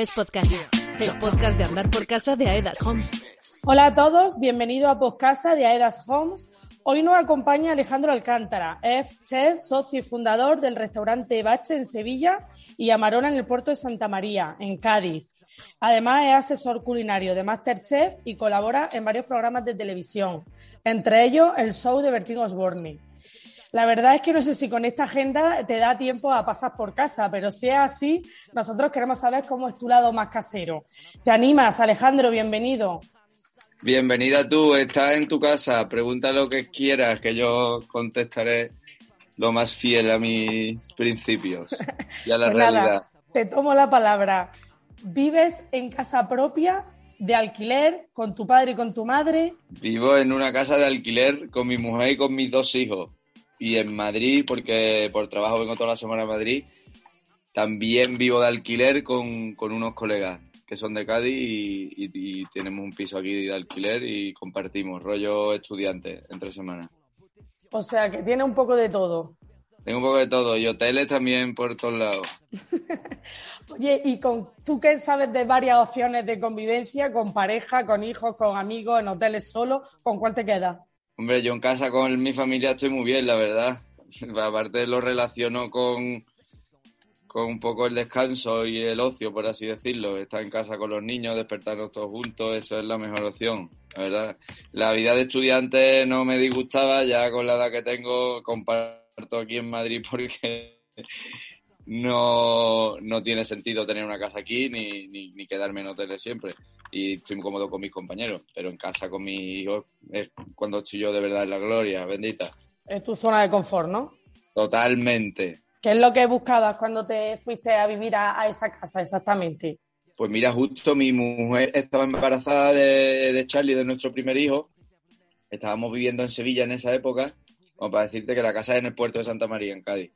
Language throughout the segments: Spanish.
es Podcast, el podcast de andar por casa de Aedas Homes. Hola a todos, bienvenido a Podcast de Aedas Homes. Hoy nos acompaña Alejandro Alcántara, chef, socio y fundador del restaurante Bache en Sevilla y Amarona en el puerto de Santa María, en Cádiz. Además, es asesor culinario de Masterchef y colabora en varios programas de televisión, entre ellos el show de Bertín Osborne. La verdad es que no sé si con esta agenda te da tiempo a pasar por casa, pero si es así, nosotros queremos saber cómo es tu lado más casero. ¿Te animas, Alejandro? Bienvenido. Bienvenida tú, estás en tu casa, pregunta lo que quieras, que yo contestaré lo más fiel a mis principios y a la Pues realidad. nada, te tomo la palabra. ¿Vives en casa propia, de alquiler, con tu padre y con tu madre? Vivo en una casa de alquiler con mi mujer y con mis dos hijos. Y en Madrid, porque por trabajo vengo toda la semana a Madrid, también vivo de alquiler con, con unos colegas que son de Cádiz y, y- y tenemos un piso aquí de alquiler y compartimos, rollo estudiante, entre semanas. O sea, que tiene un poco de todo. Tengo un poco de todo y hoteles también por todos lados. Oye, ¿y con tú qué sabes de varias opciones de convivencia, con pareja, con hijos, con amigos, en hoteles solo? ¿Con cuál te quedas? Hombre, yo en casa con mi familia estoy muy bien, la verdad. Aparte lo relaciono con, con un poco el descanso y el ocio, por así decirlo. Estar en casa con los niños, despertarnos todos juntos, eso es la mejor opción, la verdad. La vida de estudiante no me disgustaba, ya con la edad que tengo comparto aquí en Madrid porque no, no tiene sentido tener una casa aquí ni, ni, ni quedarme en hoteles siempre. Y estoy muy cómodo con mis compañeros, pero en casa con mis hijos es cuando estoy yo de verdad en la gloria, bendita. Es tu zona de confort, ¿no? Totalmente. ¿Qué es lo que buscabas cuando te fuiste a vivir a, a esa casa exactamente? Pues mira, justo mi mujer estaba embarazada de, de Charlie, de nuestro primer hijo. Estábamos viviendo en Sevilla en esa época, como para decirte que la casa es en el puerto de Santa María, en Cádiz.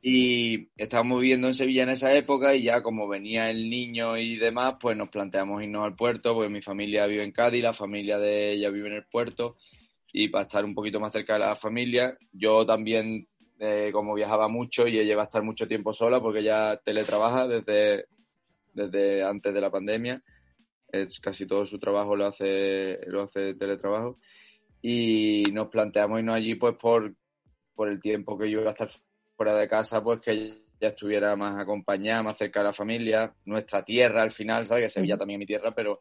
Y estábamos viviendo en Sevilla en esa época y ya como venía el niño y demás, pues nos planteamos irnos al puerto, porque mi familia vive en Cádiz, la familia de ella vive en el puerto, y para estar un poquito más cerca de la familia, yo también, eh, como viajaba mucho y ella va a estar mucho tiempo sola, porque ella teletrabaja desde, desde antes de la pandemia, casi todo su trabajo lo hace, lo hace teletrabajo, y nos planteamos irnos allí pues por, por el tiempo que yo iba a estar fuera de casa, pues que ella estuviera más acompañada, más cerca de la familia, nuestra tierra al final, ¿sabes? Que Sevilla también es mi tierra, pero,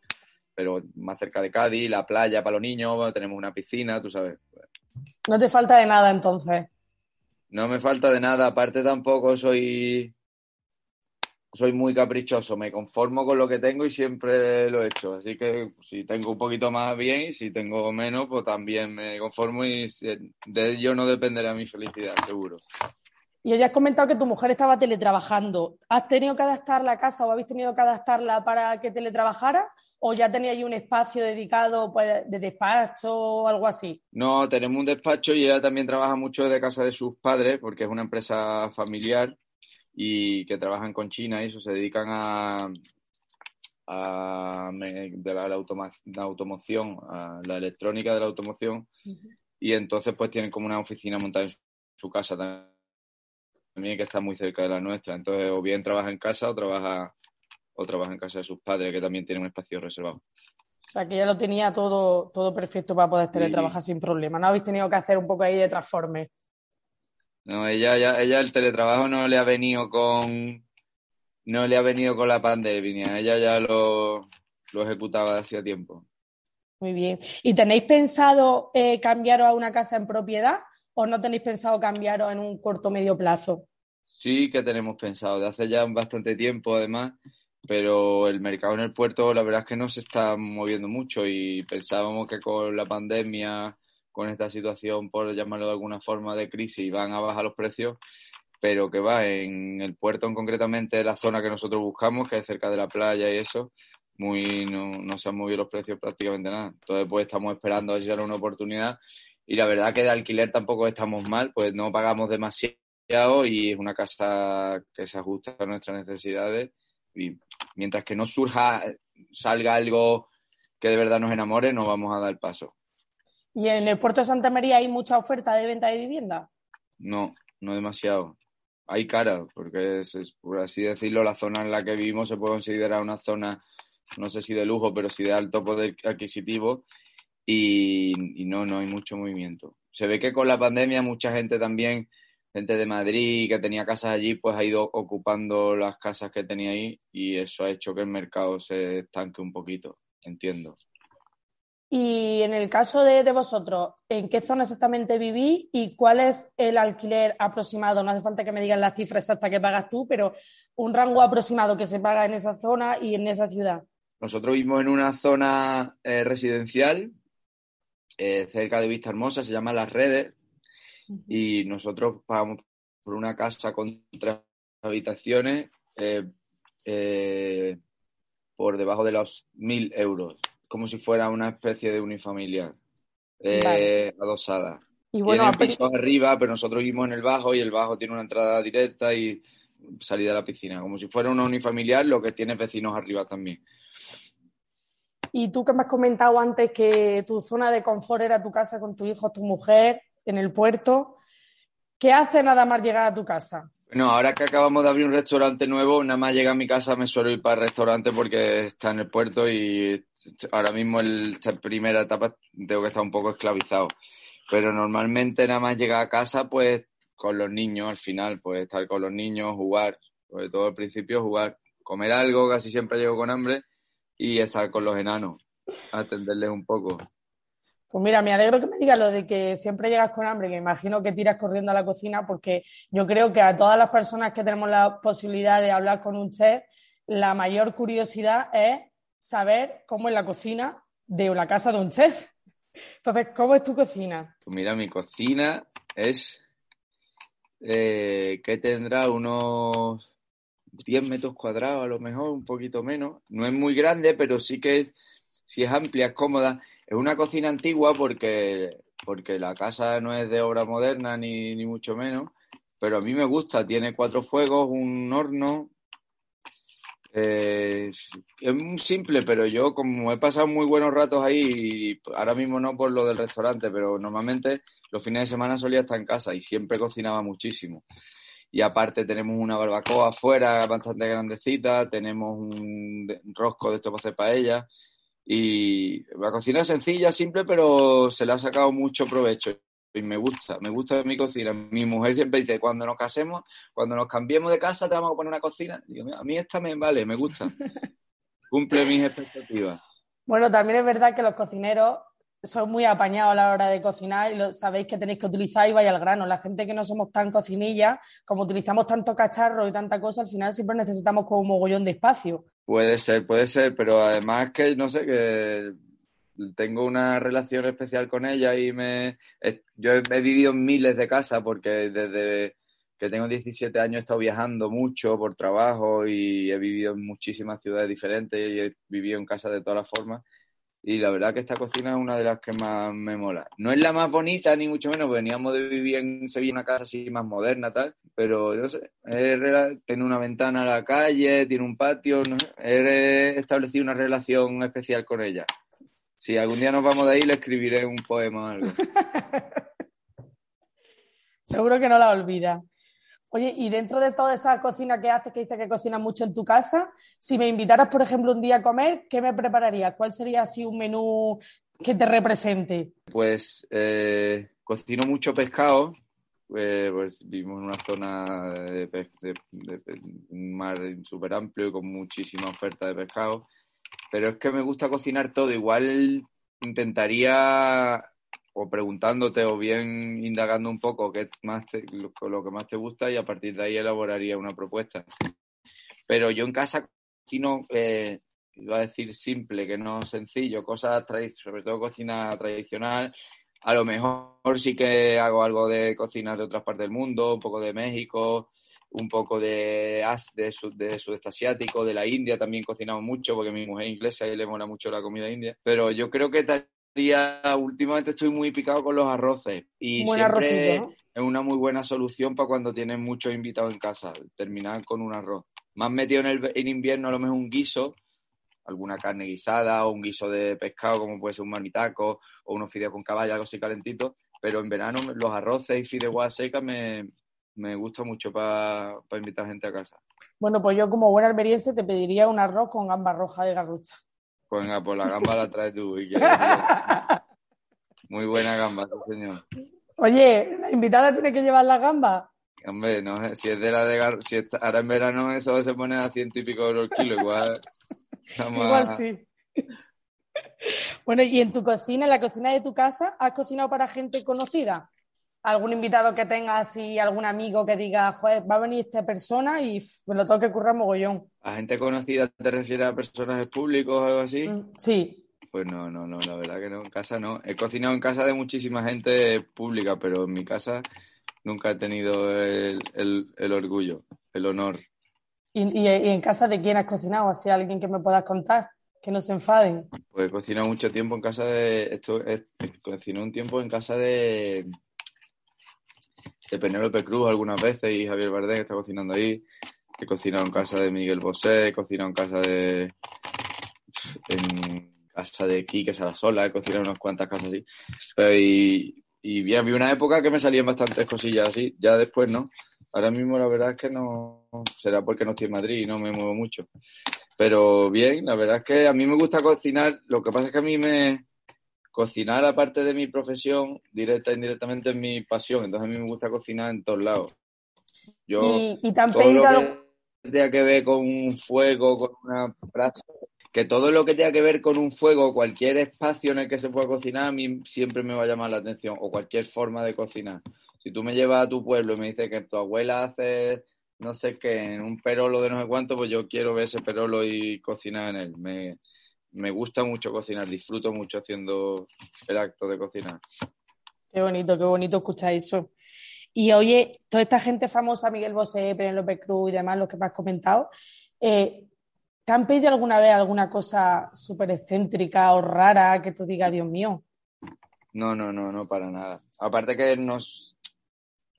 pero más cerca de Cádiz, la playa para los niños, bueno, tenemos una piscina, tú sabes. No te falta de nada entonces. No me falta de nada, aparte tampoco soy soy muy caprichoso, me conformo con lo que tengo y siempre lo he hecho, así que si tengo un poquito más bien y si tengo menos, pues también me conformo y de ello no dependerá mi felicidad, seguro. Y ya has comentado que tu mujer estaba teletrabajando. ¿Has tenido que adaptar la casa o habéis tenido que adaptarla para que teletrabajara? ¿O ya tenía ahí un espacio dedicado pues, de despacho o algo así? No, tenemos un despacho y ella también trabaja mucho desde casa de sus padres porque es una empresa familiar y que trabajan con China y eso se dedican a, de la, la automa- la automoción, a la electrónica de la automoción y entonces pues tienen como una oficina montada en su, su casa también que está muy cerca de la nuestra. Entonces o bien trabaja en casa o trabaja o trabaja en casa de sus padres que también tienen un espacio reservado. O sea, que ya lo tenía todo, todo perfecto para poder Sí. teletrabajar sin problema. ¿No habéis tenido que hacer un poco ahí de transforme? No, ella, ya, ella el teletrabajo no le ha venido con no le ha venido con la pandemia, ella ya lo, lo ejecutaba hacía tiempo. Muy bien. ¿Y tenéis pensado eh, cambiaros a una casa en propiedad o no tenéis pensado cambiaros en un corto medio plazo? Sí que tenemos pensado, de hace ya bastante tiempo además, pero el mercado en el puerto la verdad es que no se está moviendo mucho y pensábamos que con la pandemia, con esta situación, por llamarlo de alguna forma, de crisis, van a bajar los precios, pero que va, en el puerto en concretamente, la zona que nosotros buscamos, que es cerca de la playa y eso, muy no, no se han movido los precios prácticamente nada. Entonces pues estamos esperando a sale una oportunidad y la verdad que de alquiler tampoco estamos mal, pues no pagamos demasiado y es una casa que se ajusta a nuestras necesidades y mientras que no surja, salga algo que de verdad nos enamore, no vamos a dar paso. ¿Y en el puerto de Santa María hay mucha oferta de venta de vivienda? No, no demasiado. hay cara, porque por así decirlo, la zona en la que vivimos se puede considerar una zona, no sé si de lujo, pero sí de alto poder adquisitivo y, y no, no hay mucho movimiento. Se ve que con la pandemia mucha gente también, gente de Madrid que tenía casas allí, pues ha ido ocupando las casas que tenía ahí y eso ha hecho que el mercado se estanque un poquito, entiendo. Y en el caso de, de, vosotros, ¿en qué zona exactamente vivís y cuál es el alquiler aproximado? No hace falta que me digan las cifras exactas que pagas tú, pero un rango aproximado que se paga en esa zona y en esa ciudad. Nosotros vivimos en una zona eh, residencial eh, cerca de Vista Hermosa, se llama Las Redes, uh -huh. y nosotros pagamos por una casa con tres habitaciones eh, eh, por debajo de los mil euros, como si fuera una especie de unifamiliar eh, vale. adosada. Y bueno, Tiene pisos arriba, pero nosotros vivimos en el bajo y el bajo tiene una entrada directa y salida a la piscina, como si fuera una unifamiliar, lo que tiene vecinos arriba también. Y tú que me has comentado antes que tu zona de confort era tu casa con tu hijo, tu mujer, en el puerto, ¿qué hace nada más llegar a tu casa? Bueno, ahora que acabamos de abrir un restaurante nuevo, nada más llegar a mi casa me suelo ir para el restaurante porque está en el puerto y ahora mismo en esta primera etapa tengo que estar un poco esclavizado. Pero normalmente nada más llegar a casa, pues con los niños, al final, pues estar con los niños, jugar, sobre todo al principio jugar, comer algo, casi siempre llego con hambre y estar con los enanos, atenderles un poco. Pues mira, me alegro que me digas lo de que siempre llegas con hambre, que imagino que tiras corriendo a la cocina, porque yo creo que a todas las personas que tenemos la posibilidad de hablar con un chef, la mayor curiosidad es saber cómo es la cocina de la casa de un chef. Entonces, ¿cómo es tu cocina? Pues mira, mi cocina es eh, que tendrá unos 10 metros cuadrados, a lo mejor, un poquito menos. No es muy grande, pero sí que es, sí es amplia, es cómoda. Es una cocina antigua porque, porque la casa no es de obra moderna, ni, ni mucho menos, pero a mí me gusta. Tiene cuatro fuegos, un horno. Eh, es muy simple, pero yo como he pasado muy buenos ratos ahí, ahora mismo no por lo del restaurante, pero normalmente los fines de semana solía estar en casa y siempre cocinaba muchísimo. Y aparte tenemos una barbacoa afuera bastante grandecita, tenemos un rosco de esto para hacer paella. Y la cocina es sencilla, simple, pero se le ha sacado mucho provecho y me gusta, me gusta mi cocina. Mi mujer siempre dice, cuando nos casemos, cuando nos cambiemos de casa, te vamos a poner una cocina. Digo, a mí esta me vale, me gusta. Cumple mis expectativas. Bueno, también es verdad que los cocineros son muy apañados a la hora de cocinar y lo sabéis que tenéis que utilizar y vaya al grano. La gente que no somos tan cocinillas, como utilizamos tanto cacharro y tanta cosa, al final siempre necesitamos como un mogollón de espacio. Puede ser, puede ser, pero además que no sé, que tengo una relación especial con ella y me yo he vivido en miles de casas porque desde que tengo 17 años he estado viajando mucho por trabajo y he vivido en muchísimas ciudades diferentes y he vivido en casas de todas las formas y la verdad que esta cocina es una de las que más me mola. No es la más bonita ni mucho menos, veníamos de vivir en Sevilla una casa así más moderna tal, pero yo sé, tiene una ventana a la calle, tiene un patio, no he establecido una relación especial con ella. Si algún día nos vamos de ahí, le escribiré un poema o algo. Seguro que no la olvida. Oye, y dentro de toda esa cocina que haces, que dices que cocinas mucho en tu casa, si me invitaras, por ejemplo, un día a comer, ¿qué me prepararías? ¿Cuál sería así un menú que te represente? Pues eh, cocino mucho pescado. Eh, pues vivimos en una zona de, de, de, de un mar súper amplio y con muchísima oferta de pescado. Pero es que me gusta cocinar todo. Igual intentaría o preguntándote o bien indagando un poco qué más te, lo, lo, que más te gusta y a partir de ahí elaboraría una propuesta. Pero yo en casa cocino, eh, iba a decir simple, que no sencillo, cosas sobre todo cocina tradicional. A lo mejor sí que hago algo de cocinas de otras partes del mundo, un poco de México, un poco de, de, sud, de sudeste asiático, de la India también cocinamos mucho, porque mi mujer es inglesa y le mola mucho la comida india. Pero yo creo que tal últimamente estoy muy picado con los arroces y Buen siempre ¿no? es una muy buena solución para cuando tienes muchos invitados en casa, terminar con un arroz. Más metido en, el, en invierno a lo mejor un guiso, alguna carne guisada o un guiso de pescado como puede ser un marmitaco o unos fideos con caballa, algo así calentito, pero en verano los arroces y fideuás secas me, me gusta mucho para invitar gente a casa. Bueno, pues yo como buena alberiense te pediría un arroz con gamba roja de garrucha. Pues venga, pues la gamba la traes tú. Y Muy buena gamba, señor. Oye, ¿la invitada tiene que llevar la gamba? Hombre, no, si es de la de gar... si ahora en verano eso se pone a ciento y pico euros el kilo, igual. igual sí. Bueno, y en tu cocina, en la cocina de tu casa, ¿has cocinado para gente conocida? ¿Algún invitado que tengas y algún amigo que diga, joder, va a venir esta persona y me lo tengo que currar mogollón? ¿A gente conocida te refieres a personajes públicos o algo así? Mm, sí. Pues no, no, no, la verdad que no, en casa no. He cocinado en casa de muchísima gente pública, pero en mi casa nunca he tenido el, orgullo, el honor. ¿Y, en casa de quién has cocinado? ¿Así alguien que me puedas contar? Que no se enfaden. Pues he cocinado mucho tiempo en casa de. Esto, cociné un tiempo en casa de. De Penélope Cruz algunas veces y Javier Bardem está cocinando ahí. He cocinado en casa de Miguel Bosé, he cocinado en casa de. en casa de Quique Sarasola, he cocinado en unas cuantas casas así. y, y bien, había una época que me salían bastantes cosillas así, ya después no. Ahora mismo la verdad es que no, será porque no estoy en Madrid y no me muevo mucho. Pero bien, la verdad es que a mí me gusta cocinar, lo que pasa es que a mí me, cocinar aparte de mi profesión, directa e indirectamente es mi pasión, entonces a mí me gusta cocinar en todos lados. Yo, ¿Y, y todo lo que tenga que ver con un fuego, con una brasa, que todo lo que tenga que ver con un fuego, cualquier espacio en el que se pueda cocinar, a mí siempre me va a llamar la atención, o cualquier forma de cocinar. Si tú me llevas a tu pueblo y me dices que tu abuela hace no sé qué, en un perolo de no sé cuánto, pues yo quiero ver ese perolo y cocinar en él. Me, me gusta mucho cocinar, disfruto mucho haciendo el acto de cocinar. Qué bonito, qué bonito escuchar eso. Y oye, toda esta gente famosa, Miguel Bosé, Penélope Cruz y demás, los que me has comentado, eh, ¿Te han pedido alguna vez alguna cosa súper excéntrica o rara que tú digas, Dios mío? No, no, no, no, para nada. Aparte que nos...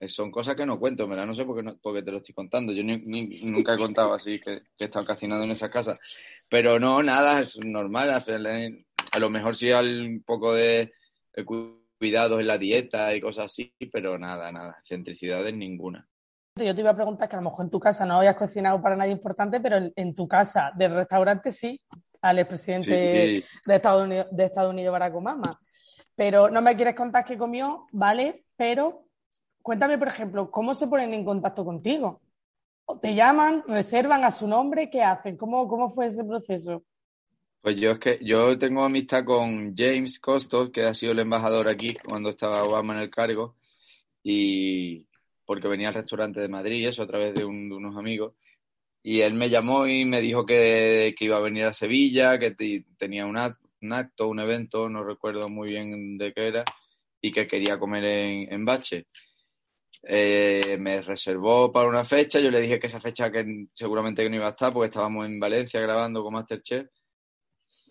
Son cosas que no cuento, ¿verdad? No sé por qué, no, porque te lo estoy contando. Yo nunca he contado así que, que he estado cocinando en esa casa. Pero no, nada, es normal. A lo mejor sí hay un poco de cuidados en la dieta y cosas así, pero nada, nada. Excentricidades ninguna. Yo te iba a preguntar que a lo mejor en tu casa no habías cocinado para nadie importante, pero en, tu casa del restaurante sí, al expresidente de, Estados Unidos, de Estados Unidos, Barack Obama. Pero no me quieres contar qué comió, vale, pero cuéntame, por ejemplo, ¿cómo se ponen en contacto contigo? ¿Te llaman, reservan a su nombre? ¿Qué hacen? ¿Cómo, cómo fue ese proceso? Pues yo es que yo tengo amistad con James Costos, que ha sido el embajador aquí cuando estaba Obama en el cargo, y, porque venía al restaurante de Madrid, eso a través de, unos amigos. Y él me llamó y me dijo que, iba a venir a Sevilla, que tenía un, acto, un evento, no recuerdo muy bien de qué era, y que quería comer en, Bache. Eh, me reservó para una fecha, yo le dije que esa fecha que seguramente no iba a estar porque estábamos en Valencia grabando con Masterchef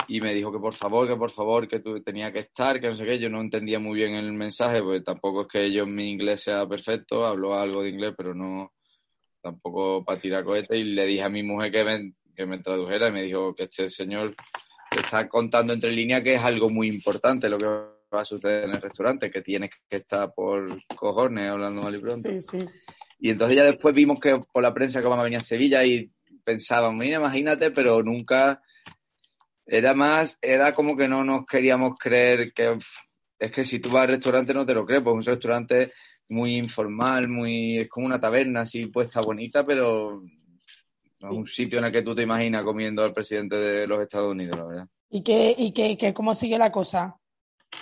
y me dijo que por favor, que por favor, que tú tenía que estar, que no sé qué. Yo no entendía muy bien el mensaje, porque tampoco es que yo mi inglés sea perfecto, hablo algo de inglés, pero no tampoco para tirar cohetes. Y le dije a mi mujer que me, que me tradujera y me dijo que este señor está contando entre líneas que es algo muy importante lo que va a suceder en el restaurante, que tiene que estar por cojones hablando mal y pronto. Sí, sí. Y entonces ya después vimos que por la prensa que vamos a venir a Sevilla y pensábamos, mira, imagínate, pero nunca era más, era como que no nos queríamos creer que es que si tú vas al restaurante no te lo crees, pues un restaurante muy informal, muy es como una taberna así puesta bonita, pero no es un sitio en el que tú te imaginas comiendo al presidente de los Estados Unidos, la verdad. ¿Y qué, y qué, qué cómo sigue la cosa?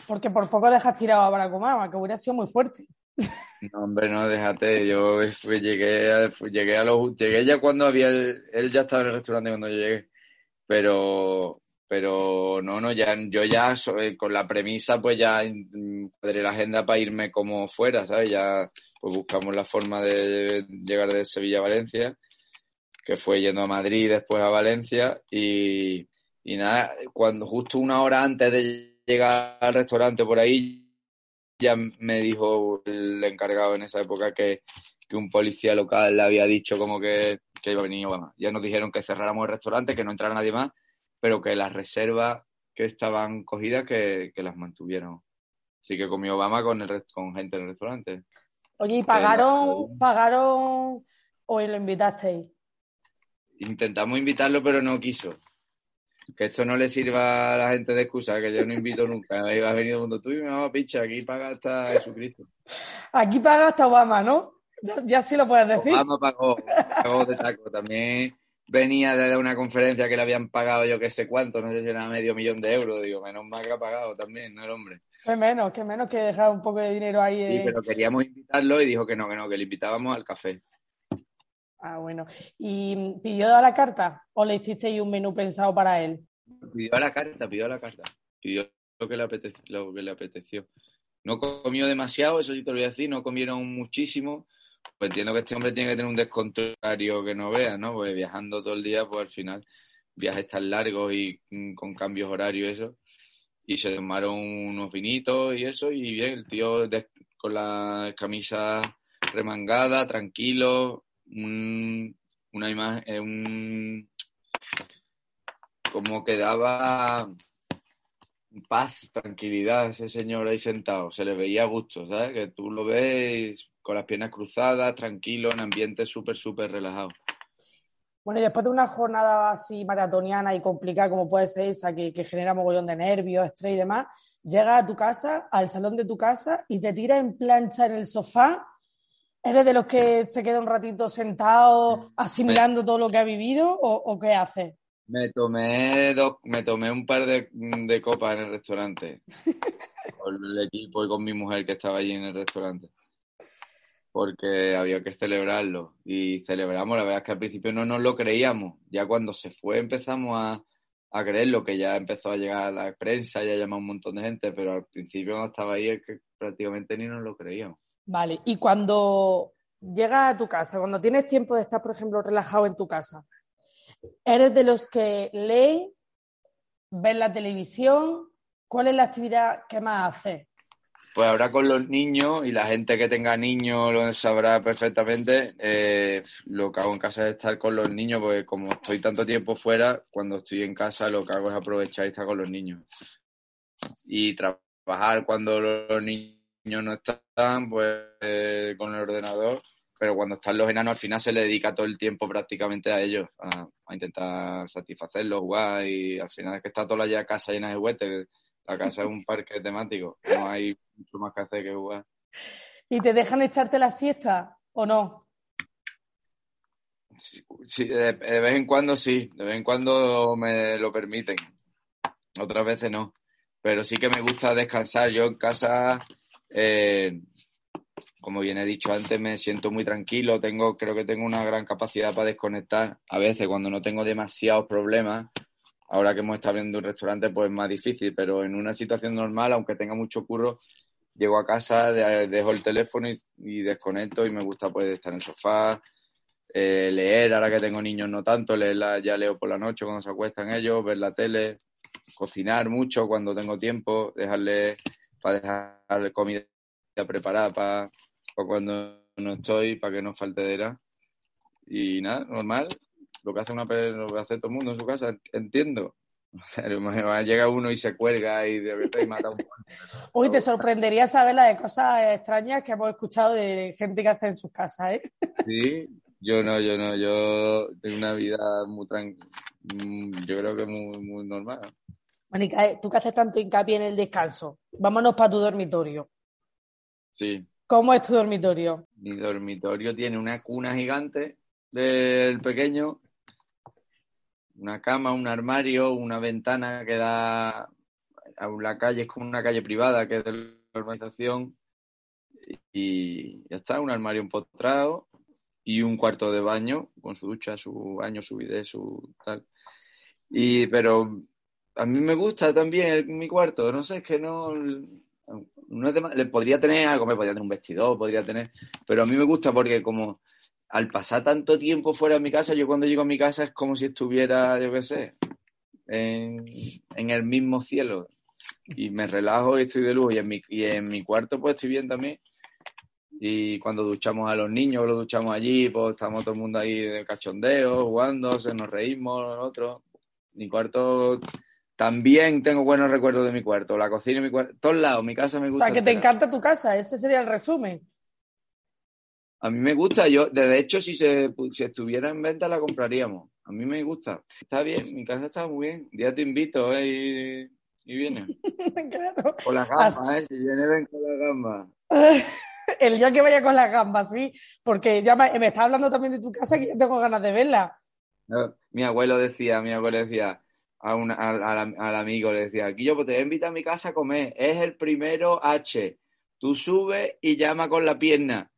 Porque por poco dejas tirado a Barack que hubiera sido muy fuerte. No, hombre, no, déjate. Yo llegué, llegué a los, llegué ya cuando había, él ya estaba en el restaurante cuando yo llegué, pero pero no, no, ya, yo ya eh, con la premisa pues ya cuadré la agenda para irme como fuera, ¿sabes? Ya pues buscamos la forma de llegar de Sevilla a Valencia, que fue yendo a Madrid, después a Valencia y, y nada, cuando justo una hora antes de llegar al restaurante por ahí, ya me dijo el encargado en esa época que, que un policía local le había dicho como que, que iba a venir Obama. Ya nos dijeron que cerráramos el restaurante, que no entrara nadie más pero que las reservas que estaban cogidas que, las mantuvieron. Así que comió Obama con, el, con gente en el restaurante. Oye, ¿y pagaron, pagaron o lo invitasteis? Intentamos invitarlo, pero no quiso. Que esto no le sirva a la gente de excusa, que yo no invito nunca. Ahí va a venir el mundo tú y me va a picha, aquí paga hasta Jesucristo. Aquí paga hasta Obama, ¿no? Ya, sí lo puedes decir. Obama pagó, pagó de taco. También venía de una conferencia que le habían pagado yo que sé cuánto, no sé si era medio millón de euros. Digo, menos mal que ha pagado también, ¿no el hombre? Qué menos, qué menos que dejar un poco de dinero ahí. Sí, pero queríamos invitarlo y dijo que no, que no, que le invitábamos al café. Ah, bueno. ¿Y pidió a la carta o le hicisteis un menú pensado para él? Pidió a la carta, pidió a la carta. Pidió lo que le. Lo que le apeteció. No comió demasiado, eso sí te lo voy a decir, no comieron muchísimo. Pues entiendo que este hombre tiene que tener un descontrolario que no vea, ¿no? Pues viajando todo el día, pues al final viajes tan largos y mm, con cambios horarios y eso y se tomaron unos vinitos y eso, y bien, el tío con la camisa remangada, tranquilo, una imagen, eh, un, como que daba paz, tranquilidad ese señor ahí sentado, se le veía a gusto, ¿sabes? Que tú lo ves con las piernas cruzadas, tranquilo, en ambiente súper, súper relajado. Bueno, y después de una jornada así maratoniana y complicada como puede ser esa, que, genera mogollón de nervios, estrés y demás, llegas a tu casa, al salón de tu casa y te tiras en plancha en el sofá. ¿Eres de los que se queda un ratito sentado asimilando todo lo que ha vivido o, qué haces? Me tomé dos, me tomé un par de, de copas en el restaurante con el equipo y con mi mujer que estaba allí en el restaurante porque había que celebrarlo. Y celebramos, la verdad es que al principio no nos lo creíamos. Ya cuando se fue empezamos a, a creerlo, que ya empezó a llegar a la prensa, ya llamó un montón de gente, pero al principio no estaba ahí es que prácticamente ni nos lo creíamos. Vale, y cuando llegas a tu casa, cuando tienes tiempo de estar, por ejemplo, relajado en tu casa, ¿eres de los que lee, ves la televisión? ¿Cuál es la actividad que más haces? Pues ahora con los niños y la gente que tenga niños lo sabrá perfectamente. Eh, lo que hago en casa es estar con los niños, porque como estoy tanto tiempo fuera, cuando estoy en casa lo que hago es aprovechar y estar con los niños. Y trabajar cuando los niños no están, pues eh, con el ordenador. Pero cuando están los enanos, al final se le dedica todo el tiempo prácticamente a ellos, a, intentar satisfacerlos, jugar. Y al final es que está toda la casa llena de juguetes la casa es un parque temático, no hay mucho más que hacer que jugar. ¿Y te dejan echarte la siesta o no? Sí, de, vez en cuando sí, de vez en cuando me lo permiten, otras veces no, pero sí que me gusta descansar. Yo en casa, eh, como bien he dicho antes, me siento muy tranquilo, tengo, creo que tengo una gran capacidad para desconectar. A veces cuando no tengo demasiados problemas, Ahora que hemos estado viendo un restaurante, pues es más difícil, pero en una situación normal, aunque tenga mucho curro, llego a casa, dejo el teléfono y, desconecto y me gusta pues estar en el sofá, eh, leer, ahora que tengo niños no tanto, leer ya leo por la noche cuando se acuestan ellos, ver la tele, cocinar mucho cuando tengo tiempo, dejarle para dejar comida preparada para, para cuando no estoy, para que no falte de era. Y nada, normal, lo que hace una lo que hace todo el mundo en su casa, entiendo. llega uno y se cuelga y de verdad y mata a un Uy, te sorprendería saber la de cosas extrañas que hemos escuchado de gente que hace en sus casas, ¿eh? Sí, yo no, yo no, yo tengo una vida muy tranquila, mm, yo creo que muy, muy normal. Mónica, eh, tú que haces tanto hincapié en el descanso, vámonos para tu dormitorio. Sí. ¿Cómo es tu dormitorio? Mi dormitorio tiene una cuna gigante del pequeño una cama, un armario, una ventana que da a la calle, es como una calle privada que es de la urbanización y ya está, un armario empotrado y un cuarto de baño con su ducha, su baño, su bidet, su tal. Y pero a mí me gusta también mi cuarto, no sé, es que no no es le podría tener algo, me podría tener un vestidor, podría tener, pero a mí me gusta porque como al pasar tanto tiempo fuera de mi casa, yo cuando llego a mi casa es como si estuviera, yo qué sé, en, el mismo cielo. Y me relajo y estoy de luz. Y en, mi, y en mi cuarto pues estoy bien también. Y cuando duchamos a los niños, los duchamos allí, pues estamos todo el mundo ahí de cachondeo, jugando, se nos reímos nosotros. Mi cuarto también tengo buenos recuerdos de mi cuarto, la cocina y mi cuarto, todos lados, mi casa me gusta. O sea, que te encanta tu casa, ese sería el resumen. A mí me gusta, yo, de hecho, si se si estuviera en venta la compraríamos. A mí me gusta. Está bien, mi casa está muy bien. Ya te invito, ¿eh? Y, y viene. claro. Con las gambas, ¿eh? Si viene, ven con las gambas. El día que vaya con las gambas, sí. Porque ya me, me está hablando también de tu casa que yo tengo ganas de verla. Mi abuelo decía, mi abuelo decía, a un, al, al- al amigo le decía, aquí yo te voy a mi casa a comer, es el primero H, tú subes y llama con la pierna.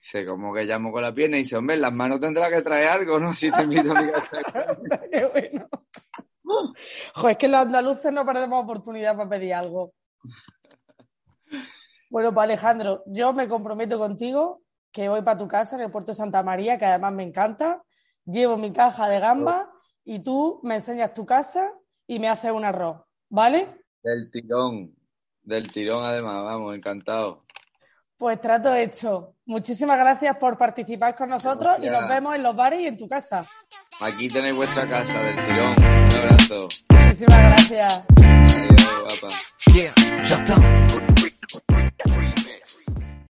Dice, como que llamo con la pierna? Y dice, hombre, las manos tendrás que traer algo, ¿no? Si te invito a mi casa. Qué bueno. Jo, es que los andaluces no perdemos oportunidad para pedir algo. Bueno, pues Alejandro, yo me comprometo contigo que voy para tu casa en el puerto de Santa María, que además me encanta. Llevo mi caja de gambas y tú me enseñas tu casa y me haces un arroz, ¿vale? Del tirón, del tirón además, vamos, encantado. Pues trato hecho. Muchísimas gracias por participar con nosotros y nos vemos en los bares y en tu casa. Aquí tenéis vuestra casa del tirón. Un abrazo. Muchísimas gracias. Adiós, guapa. Yeah,